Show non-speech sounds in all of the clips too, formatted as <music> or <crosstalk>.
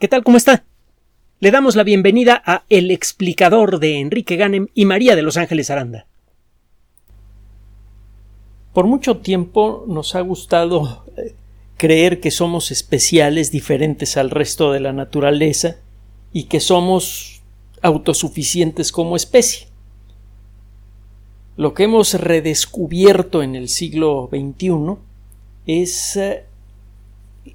¿Qué tal? ¿Cómo está? Le damos la bienvenida a El explicador de Enrique Ganem y María de Los Ángeles Aranda. Por mucho tiempo nos ha gustado eh, creer que somos especiales, diferentes al resto de la naturaleza y que somos autosuficientes como especie. Lo que hemos redescubierto en el siglo XXI es eh,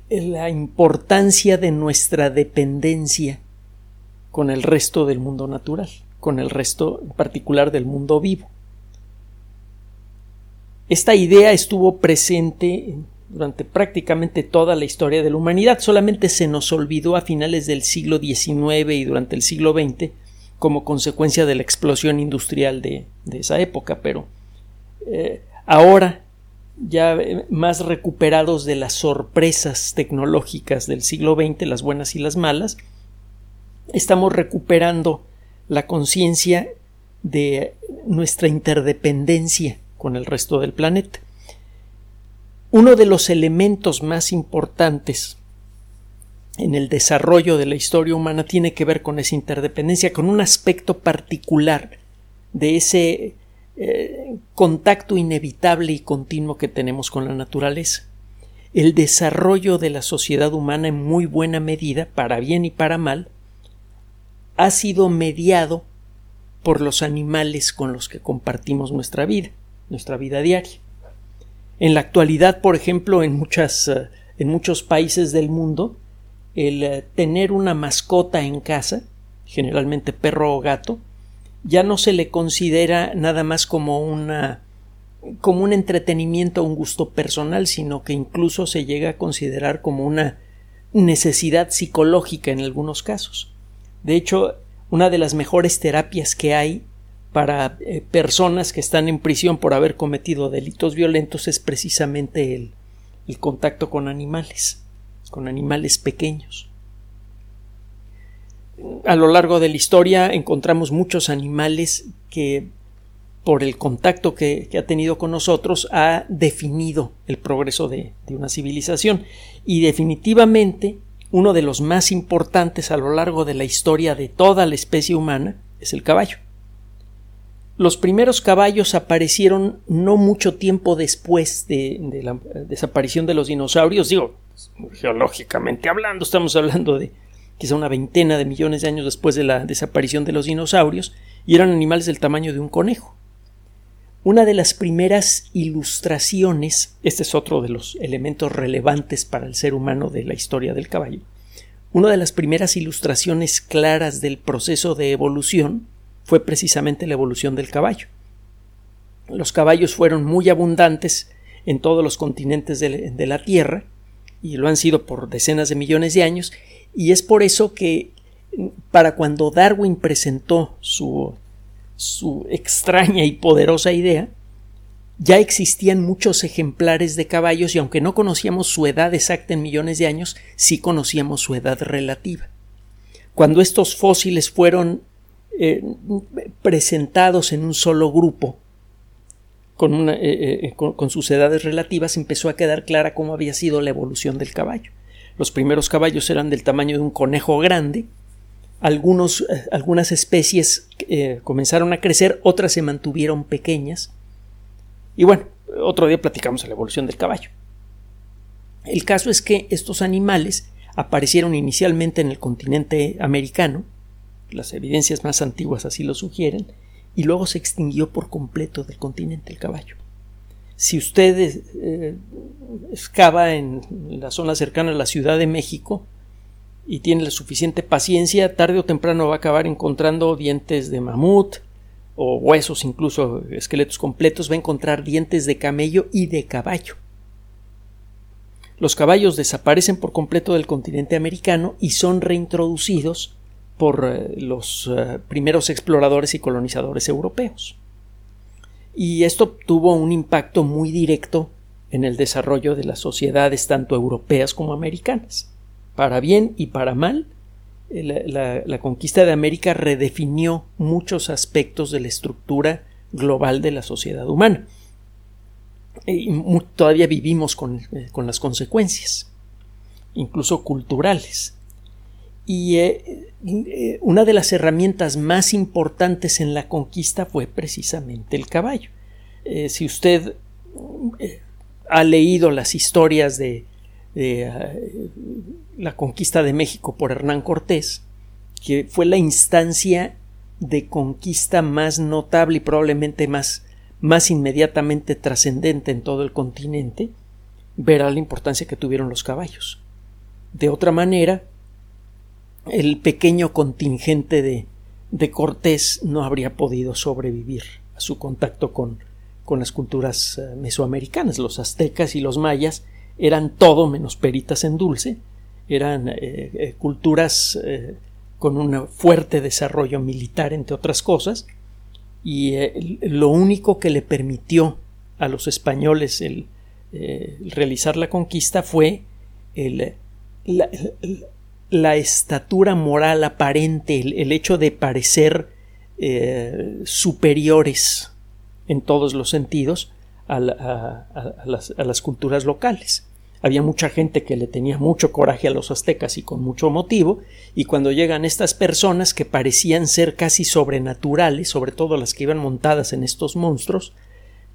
la importancia de nuestra dependencia con el resto del mundo natural, con el resto en particular del mundo vivo. Esta idea estuvo presente durante prácticamente toda la historia de la humanidad, solamente se nos olvidó a finales del siglo XIX y durante el siglo XX como consecuencia de la explosión industrial de, esa época, pero eh, ahora ya eh, más recuperados de las sorpresas tecnológicas del siglo XX, las buenas y las malas, estamos recuperando la conciencia de nuestra interdependencia con el resto del planeta. Uno de los elementos más importantes en el desarrollo de la historia humana tiene que ver con esa interdependencia, con un aspecto particular de ese eh, contacto inevitable y continuo que tenemos con la naturaleza. El desarrollo de la sociedad humana en muy buena medida, para bien y para mal, ha sido mediado por los animales con los que compartimos nuestra vida, nuestra vida diaria. En la actualidad, por ejemplo, en, muchas, eh, en muchos países del mundo, el eh, tener una mascota en casa, generalmente perro o gato, ya no se le considera nada más como una como un entretenimiento un gusto personal, sino que incluso se llega a considerar como una necesidad psicológica en algunos casos. De hecho, una de las mejores terapias que hay para eh, personas que están en prisión por haber cometido delitos violentos es precisamente el, el contacto con animales, con animales pequeños a lo largo de la historia encontramos muchos animales que por el contacto que, ha tenido con nosotros ha definido el progreso de, una civilización y definitivamente uno de los más importantes a lo largo de la historia de toda la especie humana es el caballo. Los primeros caballos aparecieron no mucho tiempo después de, de la desaparición de los dinosaurios, digo, geológicamente hablando, estamos hablando de quizá una veintena de millones de años después de la desaparición de los dinosaurios, y eran animales del tamaño de un conejo. Una de las primeras ilustraciones, este es otro de los elementos relevantes para el ser humano de la historia del caballo, una de las primeras ilustraciones claras del proceso de evolución fue precisamente la evolución del caballo. Los caballos fueron muy abundantes en todos los continentes de, la Tierra, y lo han sido por decenas de millones de años, y es por eso que para cuando Darwin presentó su, su extraña y poderosa idea, ya existían muchos ejemplares de caballos y aunque no conocíamos su edad exacta en millones de años, sí conocíamos su edad relativa. Cuando estos fósiles fueron eh, presentados en un solo grupo, con, eh, eh, con sus edades relativas, empezó a quedar clara cómo había sido la evolución del caballo. Los primeros caballos eran del tamaño de un conejo grande. Algunos, eh, algunas especies eh, comenzaron a crecer, otras se mantuvieron pequeñas. Y bueno, otro día platicamos de la evolución del caballo. El caso es que estos animales aparecieron inicialmente en el continente americano, las evidencias más antiguas así lo sugieren, y luego se extinguió por completo del continente el caballo si usted eh, excava en la zona cercana a la Ciudad de México y tiene la suficiente paciencia, tarde o temprano va a acabar encontrando dientes de mamut o huesos, incluso esqueletos completos, va a encontrar dientes de camello y de caballo. Los caballos desaparecen por completo del continente americano y son reintroducidos por eh, los eh, primeros exploradores y colonizadores europeos y esto tuvo un impacto muy directo en el desarrollo de las sociedades tanto europeas como americanas. Para bien y para mal, eh, la, conquista de América redefinió muchos aspectos de la estructura global de la sociedad humana. Y todavía vivimos con, eh, con las consecuencias, incluso culturales. Y eh, eh, una de las herramientas más importantes en la conquista fue precisamente el caballo. Eh, si usted ha leído las historias de, la conquista de México por Hernán Cortés, que fue la instancia de conquista más notable y probablemente más, más inmediatamente trascendente en todo el continente, verá la importancia que tuvieron los caballos. De otra manera, el pequeño contingente de, de Cortés no habría podido sobrevivir a su contacto con, con las culturas eh, mesoamericanas. Los aztecas y los mayas eran todo menos peritas en dulce, eran eh, eh, culturas con un fuerte desarrollo militar, entre otras cosas, y lo único que le permitió a los españoles el, realizar la conquista fue el, la estatura moral aparente, el, hecho de parecer eh, superiores en todos los sentidos a, las, a, las, culturas locales. Había mucha gente que le tenía mucho coraje a los aztecas y con mucho motivo, y cuando llegan estas personas que parecían ser casi sobrenaturales, sobre todo las que iban montadas en estos monstruos,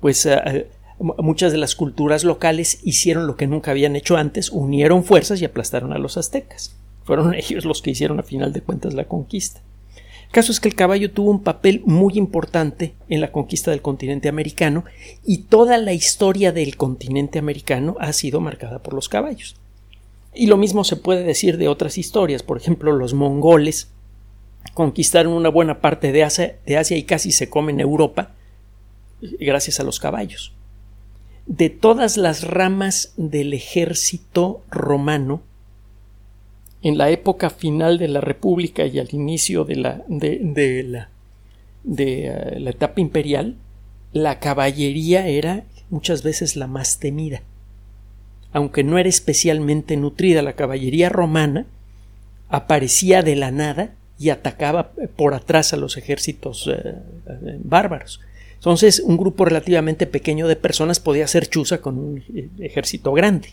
pues eh, eh, muchas de las culturas locales hicieron lo que nunca habían hecho antes, unieron fuerzas y aplastaron a los aztecas. Fueron <laughs> ellos los que hicieron a final de cuentas la conquista. El caso es que el caballo tuvo un papel muy importante en la conquista del continente americano y toda la historia del continente americano ha sido marcada por los caballos. Y lo mismo se puede decir de otras historias, por ejemplo, los mongoles conquistaron una buena parte de Asia, de Asia y casi se comen Europa gracias a los caballos. De todas las ramas del ejército romano, en la época final de la República y al inicio de la, de, la, de, eh, la etapa imperial, la caballería era muchas veces la más temida. Aunque no era especialmente nutrida, la caballería romana aparecía de la nada y atacaba por atrás a los ejércitos eh, eh, bárbaros. Entonces, un grupo relativamente pequeño de personas podía hacer chuza con un ejército grande.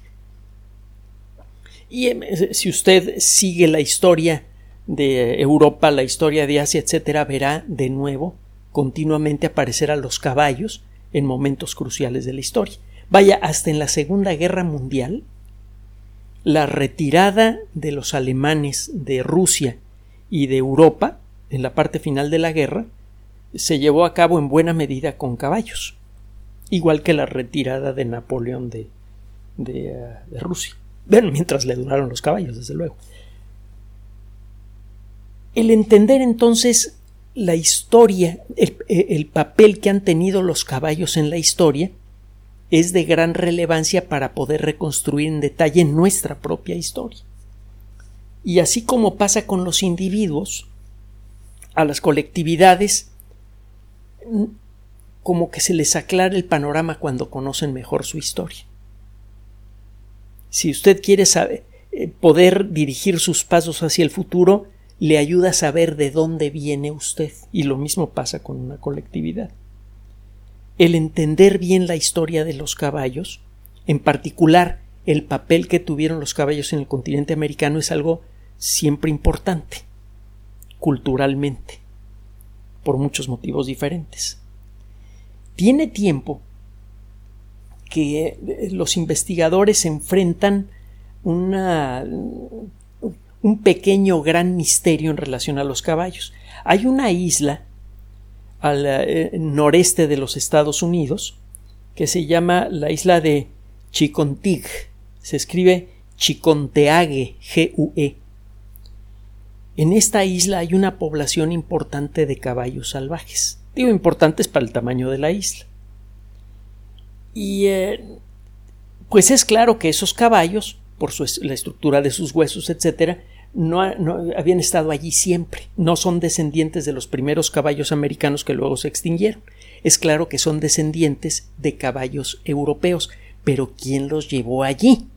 Y em, si usted sigue la historia de Europa, la historia de Asia, etcétera, verá de nuevo continuamente aparecer a los caballos en momentos cruciales de la historia. Vaya, hasta en la Segunda Guerra Mundial, la retirada de los alemanes de Rusia y de Europa, en la parte final de la guerra, se llevó a cabo en buena medida con caballos, igual que la retirada de Napoleón de, de eh, Rusia. Mientras le duraron los caballos, desde luego. El entender entonces la historia, el, papel que han tenido los caballos en la historia, es de gran relevancia para poder reconstruir en detalle nuestra propia historia. Y así como pasa con los individuos, a las colectividades, como que se les aclara el panorama cuando conocen mejor su historia. Si usted quiere saber, eh, poder dirigir sus pasos hacia el futuro, le ayuda a saber de dónde viene usted. Y lo mismo pasa con una colectividad. El entender bien la historia de los caballos, en particular el papel que tuvieron los caballos en el continente americano, es algo siempre importante, culturalmente, por muchos motivos diferentes. Tiene tiempo que eh, los investigadores enfrentan un pequeño gran misterio en relación a los caballos. Hay una isla al eh, noreste de los Estados Unidos que se llama la isla de Chicontig. Se escribe Chiconteague, G-U-E. En esta isla hay una población importante de caballos salvajes. Digo importantes para el tamaño de la isla. Y eh, pues es claro que esos caballos, por la estructura de sus huesos, etcétera, no, habían estado allí siempre. No son descendientes de los primeros caballos americanos que luego se extinguieron. Es claro que son descendientes de caballos europeos. Pero ¿quién los llevó allí?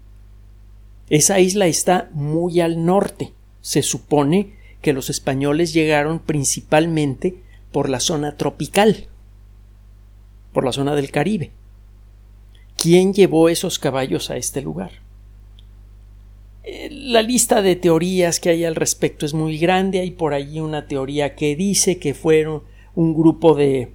Esa isla está muy al norte. Se supone que los españoles llegaron principalmente por la zona tropical, por la zona del Caribe. ¿Quién llevó esos caballos a este lugar? Eh, la lista de teorías que hay al respecto es muy grande. Hay por allí una teoría que dice que fueron un grupo de,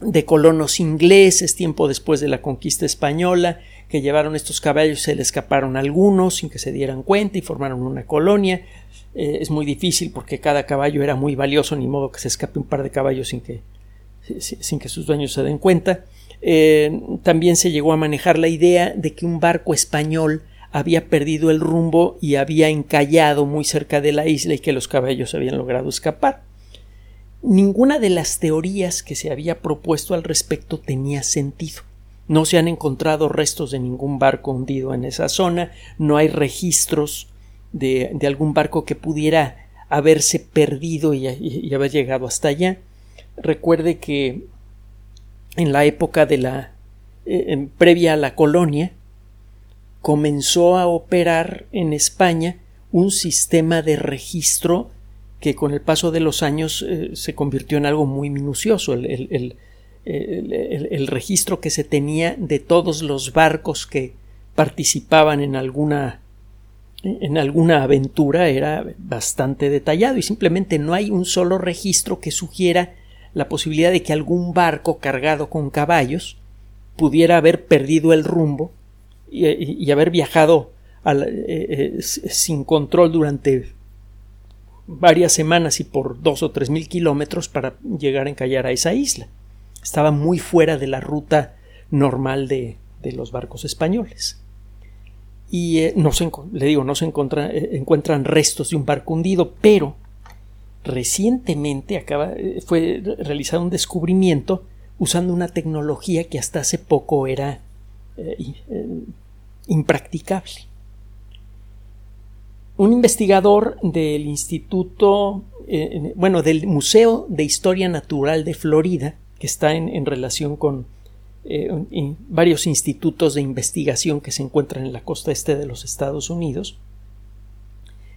de colonos ingleses tiempo después de la conquista española que llevaron estos caballos se le escaparon algunos sin que se dieran cuenta y formaron una colonia. Eh, es muy difícil porque cada caballo era muy valioso, ni modo que se escape un par de caballos sin que, sin que sus dueños se den cuenta. Eh, también se llegó a manejar la idea de que un barco español había perdido el rumbo y había encallado muy cerca de la isla y que los caballos habían logrado escapar. Ninguna de las teorías que se había propuesto al respecto tenía sentido. No se han encontrado restos de ningún barco hundido en esa zona, no hay registros de, de algún barco que pudiera haberse perdido y, haber llegado hasta allá. Recuerde que en la época de la eh, previa a la colonia comenzó a operar en España un sistema de registro que con el paso de los años eh, se convirtió en algo muy minucioso. el, el, registro que se tenía de todos los barcos que participaban en alguna en alguna aventura era bastante detallado y simplemente no hay un solo registro que sugiera la posibilidad de que algún barco cargado con caballos pudiera haber perdido el rumbo y, haber viajado eh, eh, sin control durante varias semanas y por dos o tres mil kilómetros para llegar a encallar a esa isla estaba muy fuera de la ruta normal de, los barcos españoles. Y eh, no se, le digo, no se eh, encuentran restos de un barco hundido, pero recientemente acaba, eh, fue realizado un descubrimiento usando una tecnología que hasta hace poco era impracticable. Un investigador del Instituto, bueno, del Museo de Historia Natural de Florida, que está en, relación con eh, varios institutos de investigación que se encuentran en la costa este de los Estados Unidos,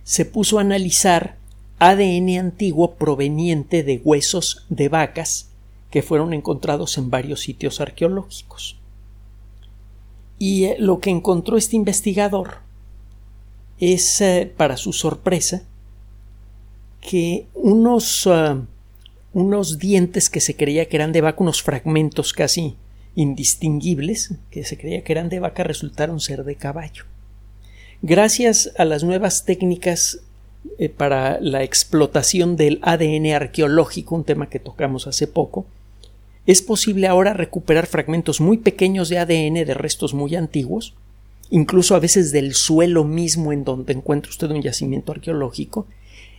se puso a analizar ADN antiguo proveniente de huesos de vacas que fueron encontrados en varios sitios arqueológicos. Y eh, lo que encontró este investigador es, eh, para su sorpresa, que unos ah, unos dientes que se creía que eran de vaca, unos fragmentos casi indistinguibles que se creía que eran de vaca resultaron ser de caballo. Gracias a las nuevas técnicas eh, para la explotación del ADN arqueológico, un tema que tocamos hace poco, es posible ahora recuperar fragmentos muy pequeños de ADN de restos muy antiguos, incluso a veces del suelo mismo en donde encuentra usted un yacimiento arqueológico,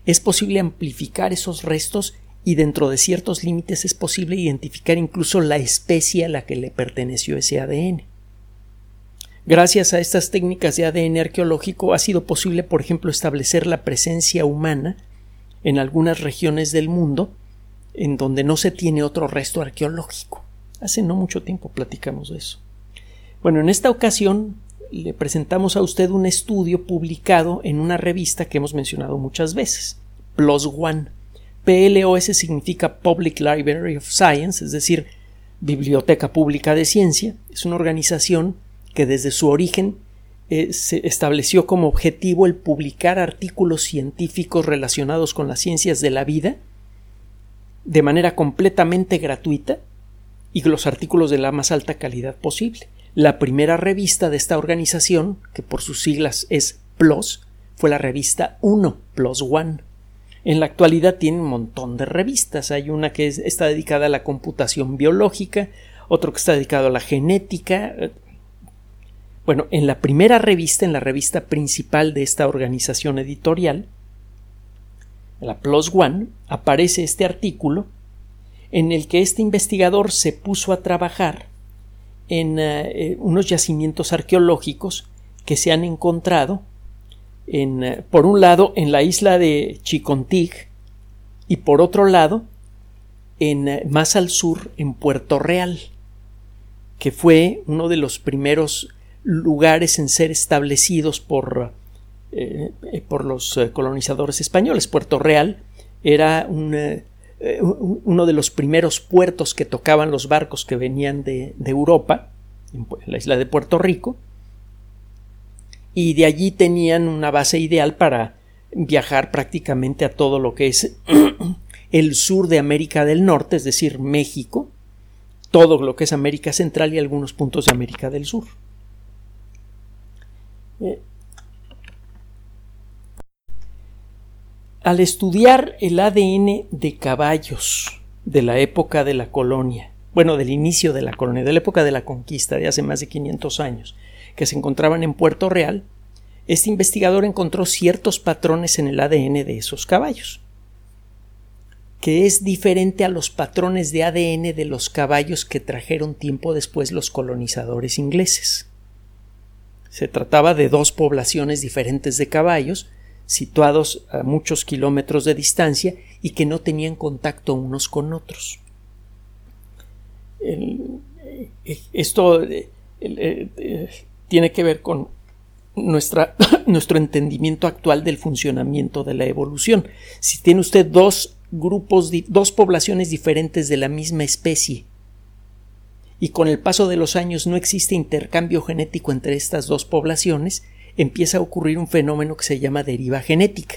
es posible amplificar esos restos y dentro de ciertos límites es posible identificar incluso la especie a la que le perteneció ese ADN. Gracias a estas técnicas de ADN arqueológico ha sido posible, por ejemplo, establecer la presencia humana en algunas regiones del mundo en donde no se tiene otro resto arqueológico. Hace no mucho tiempo platicamos de eso. Bueno, en esta ocasión le presentamos a usted un estudio publicado en una revista que hemos mencionado muchas veces, PLOS ONE. PLOS significa Public Library of Science, es decir, Biblioteca Pública de Ciencia. Es una organización que desde su origen eh, se estableció como objetivo el publicar artículos científicos relacionados con las ciencias de la vida de manera completamente gratuita y los artículos de la más alta calidad posible. La primera revista de esta organización, que por sus siglas es PLOS, fue la revista 1, PLOS One. En la actualidad tiene un montón de revistas. Hay una que está dedicada a la computación biológica, otro que está dedicado a la genética. Bueno, en la primera revista, en la revista principal de esta organización editorial, la Plus One, aparece este artículo en el que este investigador se puso a trabajar en eh, unos yacimientos arqueológicos que se han encontrado eh, por un lado en la isla de Chicontig y por otro lado en, eh, más al sur en Puerto Real, que fue uno de los primeros lugares en ser establecidos por, eh, por los colonizadores españoles. Puerto Real era uno de los primeros puertos que tocaban los barcos que venían de, de Europa, en la isla de Puerto Rico, y de allí tenían una base ideal para viajar prácticamente a todo lo que es <clears throat> el sur de América del Norte, es decir, México, todo lo que es América Central y algunos puntos de América del Sur. Al estudiar el ADN de caballos de la época de la colonia, bueno, del inicio de la colonia, de la época de la conquista de hace más de 500 años, que se encontraban en Puerto Real, este investigador encontró ciertos patrones en el ADN de esos caballos, que es diferente a los patrones de ADN de los caballos que trajeron tiempo después los colonizadores ingleses. Se trataba de dos poblaciones diferentes de caballos, situados a muchos kilómetros de distancia y que no tenían contacto unos con otros. Eh, esto eh, eh, tiene que ver con nuestra, <laughs> nuestro entendimiento actual del funcionamiento de la evolución. Si tiene usted dos grupos, dos poblaciones diferentes de la misma especie, y con el paso de los años no existe intercambio genético entre estas dos poblaciones, empieza a ocurrir un fenómeno que se llama deriva genética.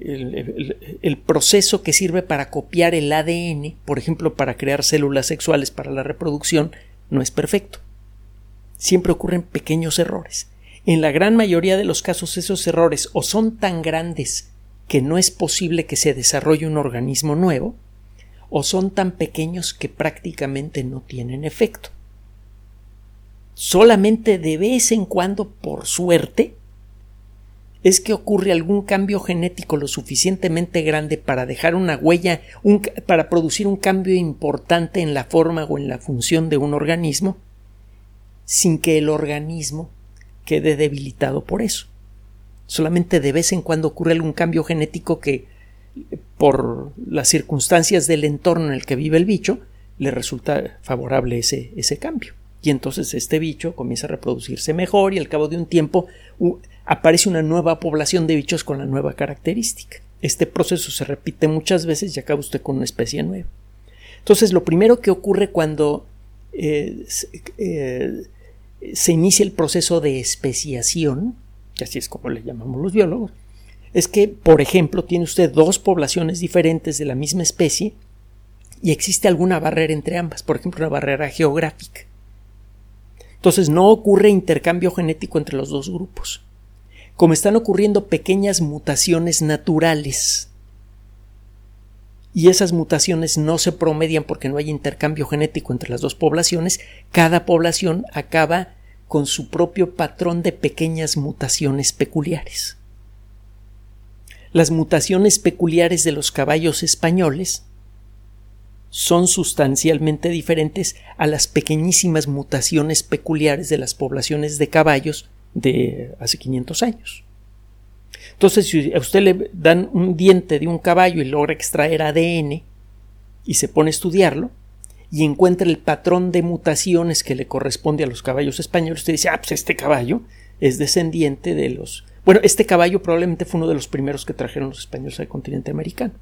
El, proceso que sirve para copiar el ADN, por ejemplo, para crear células sexuales para la reproducción, no es perfecto. Siempre ocurren pequeños errores. En la gran mayoría de los casos esos errores o son tan grandes que no es posible que se desarrolle un organismo nuevo, o son tan pequeños que prácticamente no tienen efecto. Solamente de vez en cuando, por suerte, es que ocurre algún cambio genético lo suficientemente grande para dejar una huella, para producir un cambio importante en la forma o en la función de un organismo, sin que el organismo quede debilitado por eso. Solamente de vez en cuando ocurre algún cambio genético que, por las circunstancias del entorno en el que vive el bicho, le resulta favorable ese, ese cambio. Y entonces este bicho comienza a reproducirse mejor y al cabo de un tiempo aparece una nueva población de bichos con la nueva característica. Este proceso se repite muchas veces y acaba usted con una especie nueva. Entonces, lo primero que ocurre cuando eh, eh, se inicia el proceso de especiación así es como le llamamos los biólogos, es que, por ejemplo, tiene usted dos poblaciones diferentes de la misma especie y existe alguna barrera entre ambas, por ejemplo, una barrera geográfica. Entonces no ocurre intercambio genético entre los dos grupos. Como están ocurriendo pequeñas mutaciones naturales, y esas mutaciones no se promedian porque no hay intercambio genético entre las dos poblaciones, cada población acaba con su propio patrón de pequeñas mutaciones peculiares. Las mutaciones peculiares de los caballos españoles son sustancialmente diferentes a las pequeñísimas mutaciones peculiares de las poblaciones de caballos de hace 500 años. Entonces, si a usted le dan un diente de un caballo y logra extraer ADN y se pone a estudiarlo, y encuentra el patrón de mutaciones que le corresponde a los caballos españoles, usted dice, ah, pues este caballo es descendiente de los... Bueno, este caballo probablemente fue uno de los primeros que trajeron los españoles al continente americano.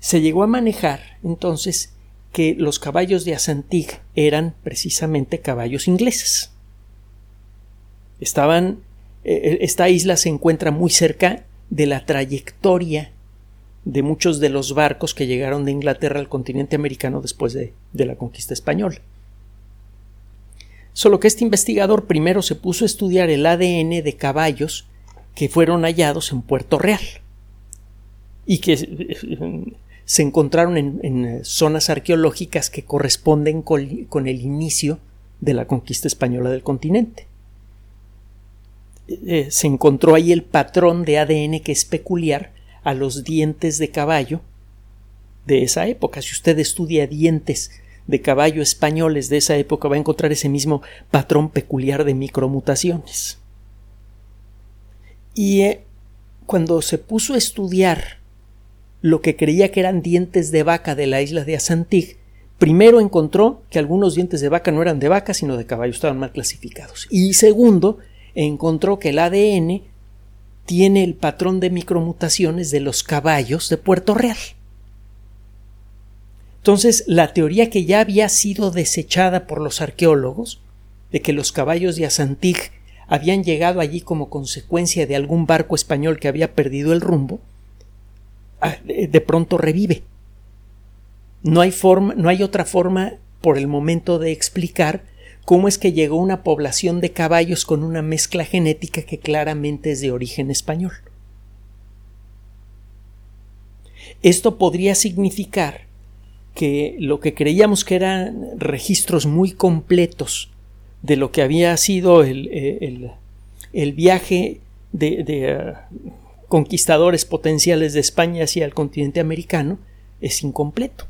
Se llegó a manejar entonces que los caballos de Asantig eran precisamente caballos ingleses. Estaban. Eh, esta isla se encuentra muy cerca de la trayectoria de muchos de los barcos que llegaron de Inglaterra al continente americano después de, la conquista española. Solo que este investigador primero se puso a estudiar el ADN de caballos que fueron hallados en Puerto Real y que eh, se encontraron en, zonas arqueológicas que corresponden con, el inicio de la conquista española del continente. Eh, se encontró ahí el patrón de ADN que es peculiar a los dientes de caballo de esa época. Si usted estudia dientes de caballo españoles de esa época va a encontrar ese mismo patrón peculiar de micromutaciones. Y eh, cuando se puso a estudiar lo que creía que eran dientes de vaca de la isla de Asantig, primero encontró que algunos dientes de vaca no eran de vaca, sino de caballo, estaban mal clasificados. Y segundo, encontró que el ADN tiene el patrón de micromutaciones de los caballos de Puerto Real. Entonces, la teoría que ya había sido desechada por los arqueólogos de que los caballos de Asantig habían llegado allí como consecuencia de algún barco español que había perdido el rumbo, ah, de pronto revive. No hay forma, no hay otra forma por el momento de explicar cómo es que llegó una población de caballos con una mezcla genética que claramente es de origen español. Esto podría significar que lo que creíamos que eran registros muy completos de lo que había sido el, el, viaje de, uh, conquistadores potenciales de España hacia el continente americano es incompleto.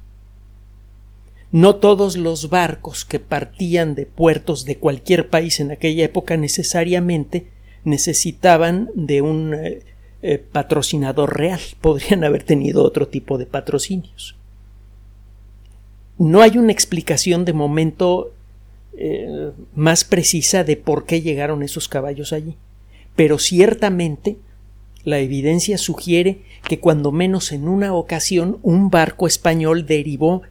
No todos los barcos que partían de puertos de cualquier país en aquella época necesariamente necesitaban de un eh, eh, patrocinador real. Podrían haber tenido otro tipo de patrocinios. No hay una explicación de momento eh, más precisa de por qué llegaron esos caballos allí. Pero ciertamente la evidencia sugiere que cuando menos en una ocasión un barco español derivó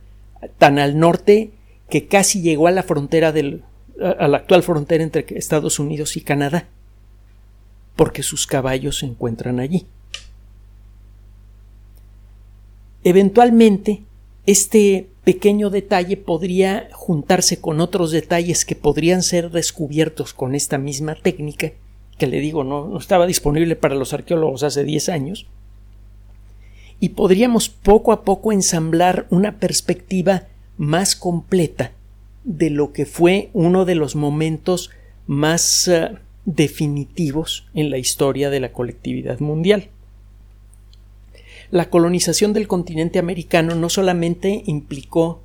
tan al norte que casi llegó a la frontera del a la actual frontera entre Estados Unidos y Canadá, porque sus caballos se encuentran allí. Eventualmente, este pequeño detalle podría juntarse con otros detalles que podrían ser descubiertos con esta misma técnica, que le digo no, estaba disponible para los arqueólogos hace 10 años, y podríamos poco a poco ensamblar una perspectiva más completa de lo que fue uno de los momentos más uh, definitivos en la historia de la colectividad mundial. La colonización del continente americano no solamente implicó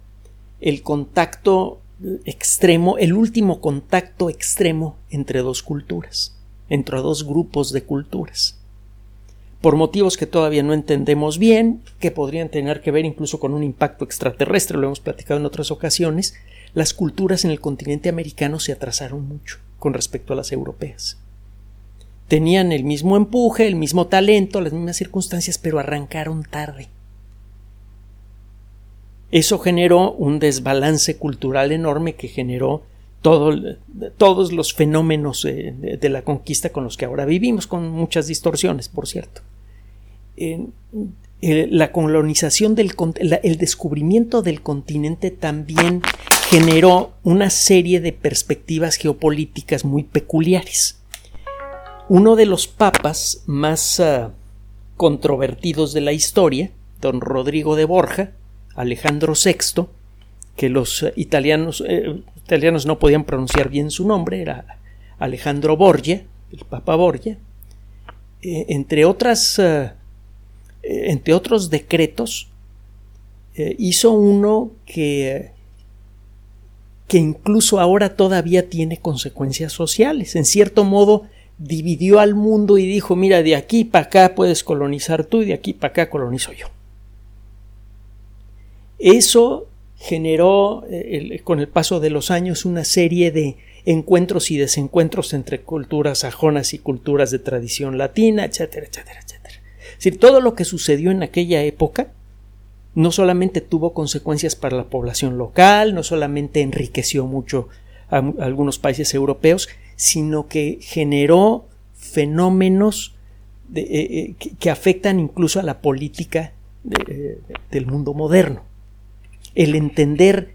el contacto extremo, el último contacto extremo entre dos culturas, entre dos grupos de culturas, por motivos que todavía no entendemos bien, que podrían tener que ver incluso con un impacto extraterrestre, lo hemos platicado en otras ocasiones, las culturas en el continente americano se atrasaron mucho con respecto a las europeas. Tenían el mismo empuje, el mismo talento, las mismas circunstancias, pero arrancaron tarde. Eso generó un desbalance cultural enorme que generó todos los fenómenos de, la conquista con los que ahora vivimos, con muchas distorsiones, por cierto. la colonización del el descubrimiento del continente también generó una serie de perspectivas geopolíticas muy peculiares. Uno de los papas más ah, controvertidos de la historia, don Rodrigo de Borja, Alejandro VI, que los italianos eh, italianos no podían pronunciar bien su nombre, era Alejandro Borgia, el Papa Borgia, eh, entre otras eh, eh, entre otros decretos hizo uno que que incluso ahora todavía tiene consecuencias sociales. En cierto modo, dividió al mundo y dijo, mira, de aquí para acá puedes colonizar tú y de aquí para acá colonizo yo. Eso generó eh, con el paso de los años una serie de encuentros y desencuentros entre culturas sajonas y culturas de tradición latina, etcétera, etcétera, etcétera. Es decir, todo lo que sucedió en aquella época no solamente tuvo consecuencias para la población local, no solamente enriqueció mucho a, algunos países europeos, sino que generó fenómenos eh, eh, que, afectan incluso a la política del mundo moderno el entender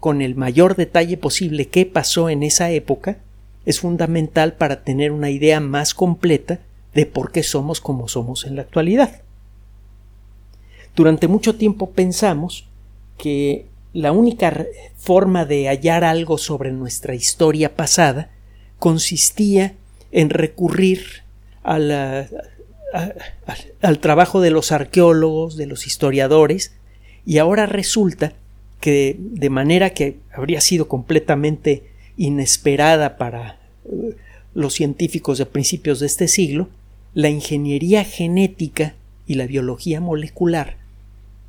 con el mayor detalle posible qué pasó en esa época es fundamental para tener una idea más completa de por qué somos como somos en la actualidad. Durante mucho tiempo pensamos que la única forma de hallar algo sobre nuestra historia pasada consistía en recurrir al trabajo de los arqueólogos, de los historiadores, y ahora resulta que de manera que habría sido completamente inesperada para eh, los científicos de principios de este siglo, la ingeniería genética y la biología molecular,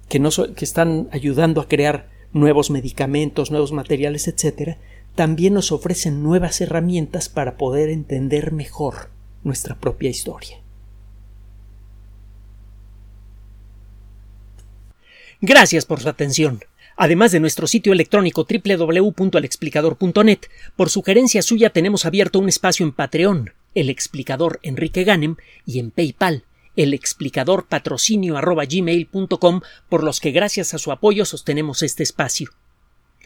que, no que están ayudando a crear nuevos medicamentos, nuevos materiales, etc., también nos ofrecen nuevas herramientas para poder entender mejor nuestra propia historia. Gracias por su atención. Además de nuestro sitio electrónico www.alexplicador.net, por sugerencia suya tenemos abierto un espacio en Patreon, el explicador Enrique Ganem, y en PayPal, el explicador patrocinio por los que gracias a su apoyo sostenemos este espacio.